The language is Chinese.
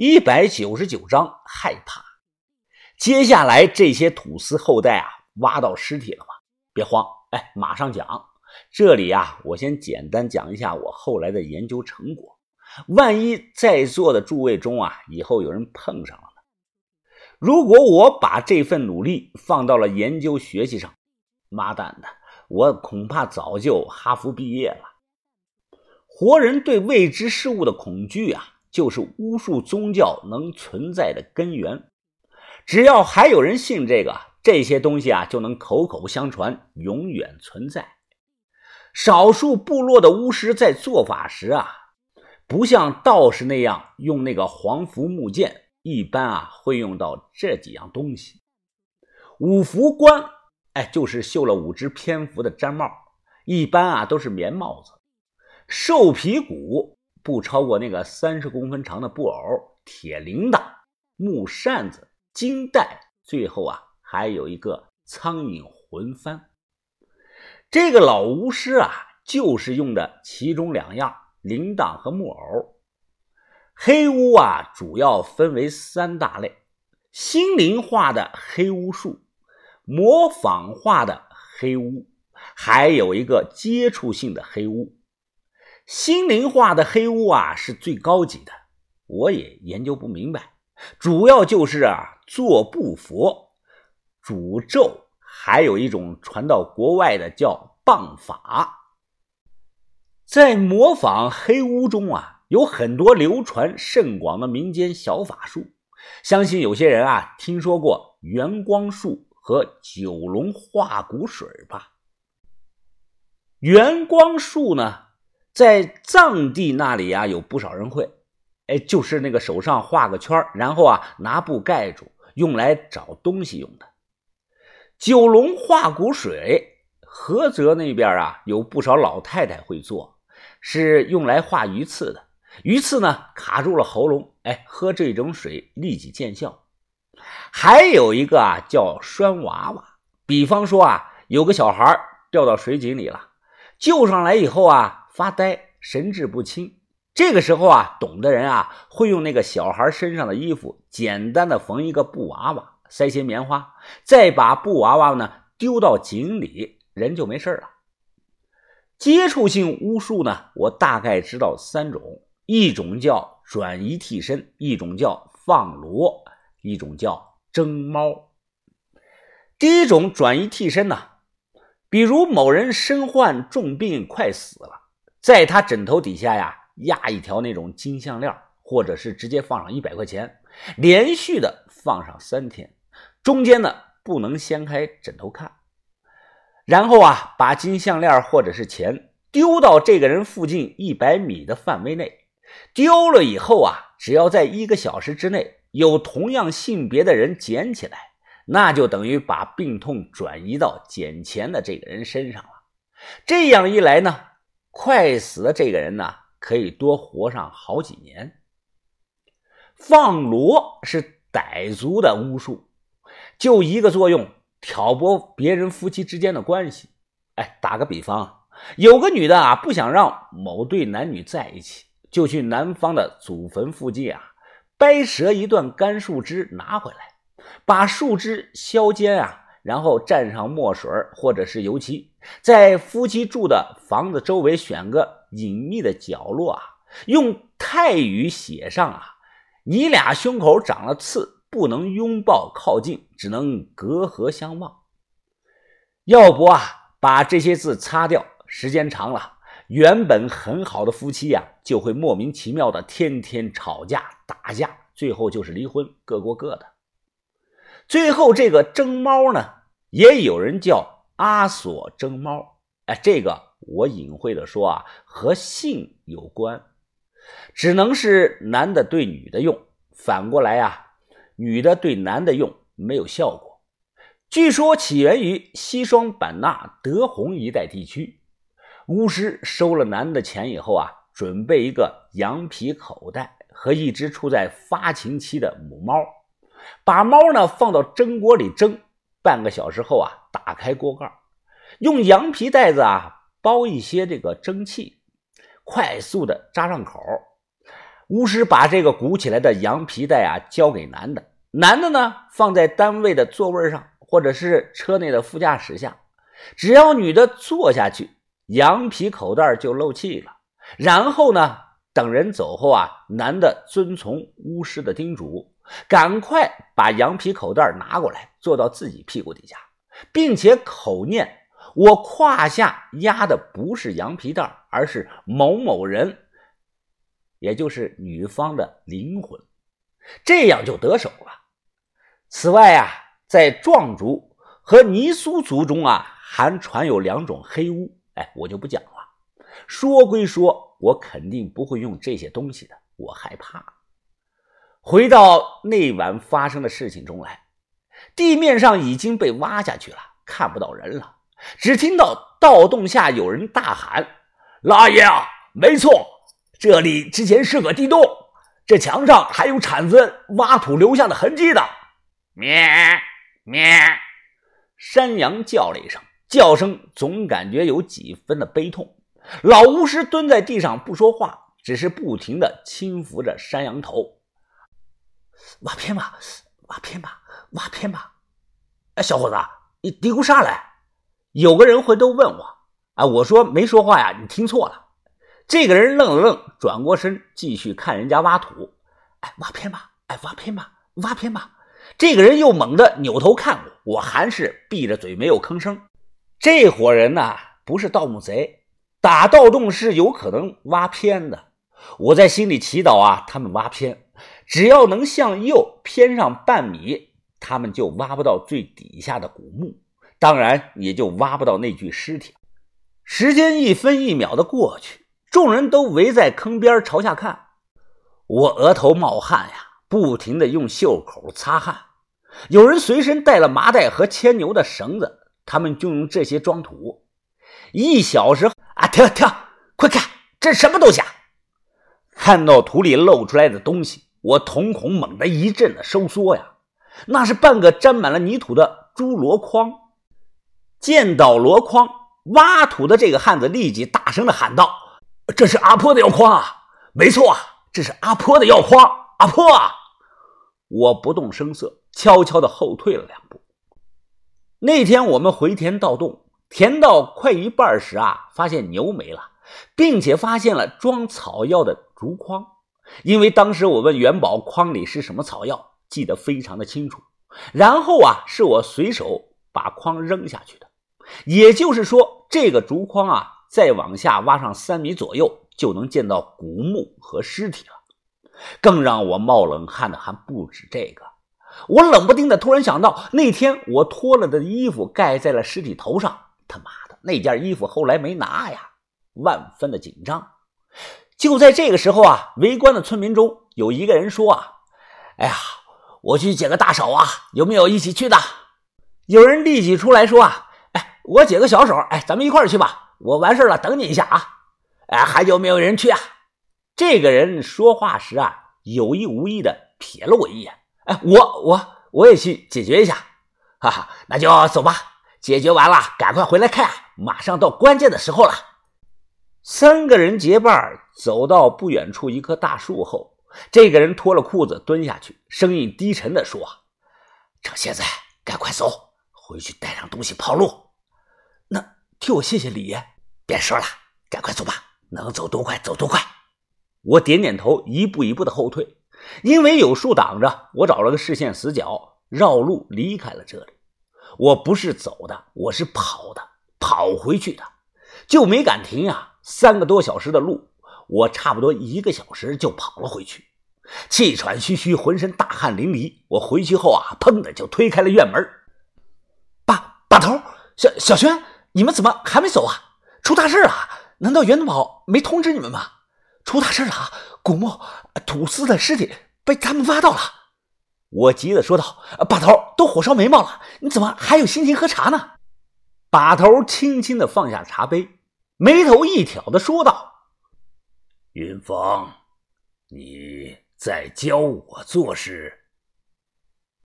一百九十九章害怕。接下来这些土司后代啊，挖到尸体了吗？别慌，哎，马上讲。这里啊，我先简单讲一下我后来的研究成果。万一在座的诸位中啊，以后有人碰上了呢？如果我把这份努力放到了研究学习上，妈蛋的，我恐怕早就哈佛毕业了。活人对未知事物的恐惧啊。就是巫术宗教能存在的根源。只要还有人信这个，这些东西啊就能口口相传，永远存在。少数部落的巫师在做法时啊，不像道士那样用那个黄符木剑，一般啊会用到这几样东西：五福冠，哎，就是绣了五只蝙蝠的毡帽，一般啊都是棉帽子；兽皮鼓。不超过那个三十公分长的布偶、铁铃铛、木扇子、金带，最后啊还有一个苍蝇魂幡。这个老巫师啊，就是用的其中两样铃铛和木偶。黑巫啊，主要分为三大类：心灵化的黑巫术、模仿化的黑巫，还有一个接触性的黑巫。心灵化的黑巫啊，是最高级的，我也研究不明白。主要就是啊，做布佛、诅咒，还有一种传到国外的叫棒法。在模仿黑巫中啊，有很多流传甚广的民间小法术。相信有些人啊，听说过元光术和九龙化骨水吧？元光术呢？在藏地那里啊，有不少人会，哎，就是那个手上画个圈然后啊拿布盖住，用来找东西用的。九龙化骨水，菏泽那边啊有不少老太太会做，是用来化鱼刺的。鱼刺呢卡住了喉咙，哎，喝这种水立即见效。还有一个啊叫拴娃娃，比方说啊有个小孩掉到水井里了，救上来以后啊。发呆，神志不清。这个时候啊，懂的人啊，会用那个小孩身上的衣服，简单的缝一个布娃娃，塞些棉花，再把布娃娃呢丢到井里，人就没事了。接触性巫术呢，我大概知道三种：一种叫转移替身，一种叫放罗，一种叫蒸猫。第一种转移替身呢，比如某人身患重病，快死了。在他枕头底下呀，压一条那种金项链，或者是直接放上一百块钱，连续的放上三天，中间呢不能掀开枕头看，然后啊把金项链或者是钱丢到这个人附近一百米的范围内，丢了以后啊，只要在一个小时之内有同样性别的人捡起来，那就等于把病痛转移到捡钱的这个人身上了。这样一来呢。快死的这个人呢，可以多活上好几年。放罗是傣族的巫术，就一个作用，挑拨别人夫妻之间的关系。哎，打个比方，有个女的啊，不想让某对男女在一起，就去男方的祖坟附近啊，掰折一段干树枝拿回来，把树枝削尖啊。然后蘸上墨水或者是油漆，在夫妻住的房子周围选个隐秘的角落啊，用泰语写上啊：“你俩胸口长了刺，不能拥抱靠近，只能隔河相望。”要不啊，把这些字擦掉，时间长了，原本很好的夫妻呀，就会莫名其妙的天天吵架打架，最后就是离婚，各过各的。最后这个争猫呢？也有人叫阿索征猫，哎，这个我隐晦的说啊，和性有关，只能是男的对女的用，反过来啊，女的对男的用没有效果。据说起源于西双版纳德宏一带地区，巫师收了男的钱以后啊，准备一个羊皮口袋和一只处在发情期的母猫，把猫呢放到蒸锅里蒸。半个小时后啊，打开锅盖，用羊皮袋子啊包一些这个蒸汽，快速的扎上口，巫师把这个鼓起来的羊皮袋啊交给男的，男的呢放在单位的座位上，或者是车内的副驾驶下。只要女的坐下去，羊皮口袋就漏气了。然后呢，等人走后啊，男的遵从巫师的叮嘱，赶快把羊皮口袋拿过来，坐到自己屁股底下，并且口念：“我胯下压的不是羊皮袋，而是某某人。”也就是女方的灵魂，这样就得手了。此外啊，在壮族和尼苏族中啊，还传有两种黑巫，哎，我就不讲了。说归说，我肯定不会用这些东西的，我害怕。回到那晚发生的事情中来，地面上已经被挖下去了，看不到人了，只听到盗洞下有人大喊：“老爷啊，没错。”这里之前是个地洞，这墙上还有铲子挖土留下的痕迹的。咩咩，山羊叫了一声，叫声总感觉有几分的悲痛。老巫师蹲在地上不说话，只是不停的轻抚着山羊头。挖偏吧，挖偏吧，挖偏吧。哎，小伙子，你嘀咕啥嘞？有个人回头问我，啊，我说没说话呀，你听错了。这个人愣了愣，转过身继续看人家挖土。哎，挖偏吧！哎，挖偏吧！挖偏吧！这个人又猛地扭头看我，我还是闭着嘴没有吭声。这伙人呐，不是盗墓贼，打盗洞是有可能挖偏的。我在心里祈祷啊，他们挖偏，只要能向右偏上半米，他们就挖不到最底下的古墓，当然也就挖不到那具尸体。时间一分一秒的过去。众人都围在坑边朝下看，我额头冒汗呀，不停的用袖口擦汗。有人随身带了麻袋和牵牛的绳子，他们就用这些装土。一小时啊，停停，快看，这什么东西啊？看到土里露出来的东西，我瞳孔猛地一阵的收缩呀，那是半个沾满了泥土的猪箩筐。见到箩筐，挖土的这个汉子立即大声的喊道。这是阿婆的药筐啊！没错，这是阿婆的药筐。阿婆，我不动声色，悄悄的后退了两步。那天我们回田盗洞，填到快一半时啊，发现牛没了，并且发现了装草药的竹筐。因为当时我问元宝筐里是什么草药，记得非常的清楚。然后啊，是我随手把筐扔下去的。也就是说，这个竹筐啊。再往下挖上三米左右，就能见到古墓和尸体了。更让我冒冷汗的还不止这个，我冷不丁的突然想到，那天我脱了的衣服盖在了尸体头上。他妈的，那件衣服后来没拿呀！万分的紧张。就在这个时候啊，围观的村民中有一个人说啊：“哎呀，我去解个大手啊，有没有一起去的？”有人立即出来说啊：“哎，我解个小手，哎，咱们一块去吧。”我完事了，等你一下啊！哎，还有没有人去啊？这个人说话时啊，有意无意的瞥了我一眼。哎，我我我也去解决一下，哈哈，那就走吧。解决完了，赶快回来看，马上到关键的时候了。三个人结伴走到不远处一棵大树后，这个人脱了裤子蹲下去，声音低沉的说：“趁现在，赶快走，回去带上东西跑路。”那。替我谢谢李爷，别说了，赶快走吧，能走多快走多快。我点点头，一步一步的后退，因为有树挡着，我找了个视线死角，绕路离开了这里。我不是走的，我是跑的，跑回去的，就没敢停呀。三个多小时的路，我差不多一个小时就跑了回去，气喘吁吁，浑身大汗淋漓。我回去后啊，砰的就推开了院门。把把头，小小轩。你们怎么还没走啊？出大事了！难道袁东宝没通知你们吗？出大事了！古墓土司的尸体被他们挖到了！我急的说道：“把头，都火烧眉毛了，你怎么还有心情喝茶呢？”把头轻轻的放下茶杯，眉头一挑的说道：“云芳，你在教我做事，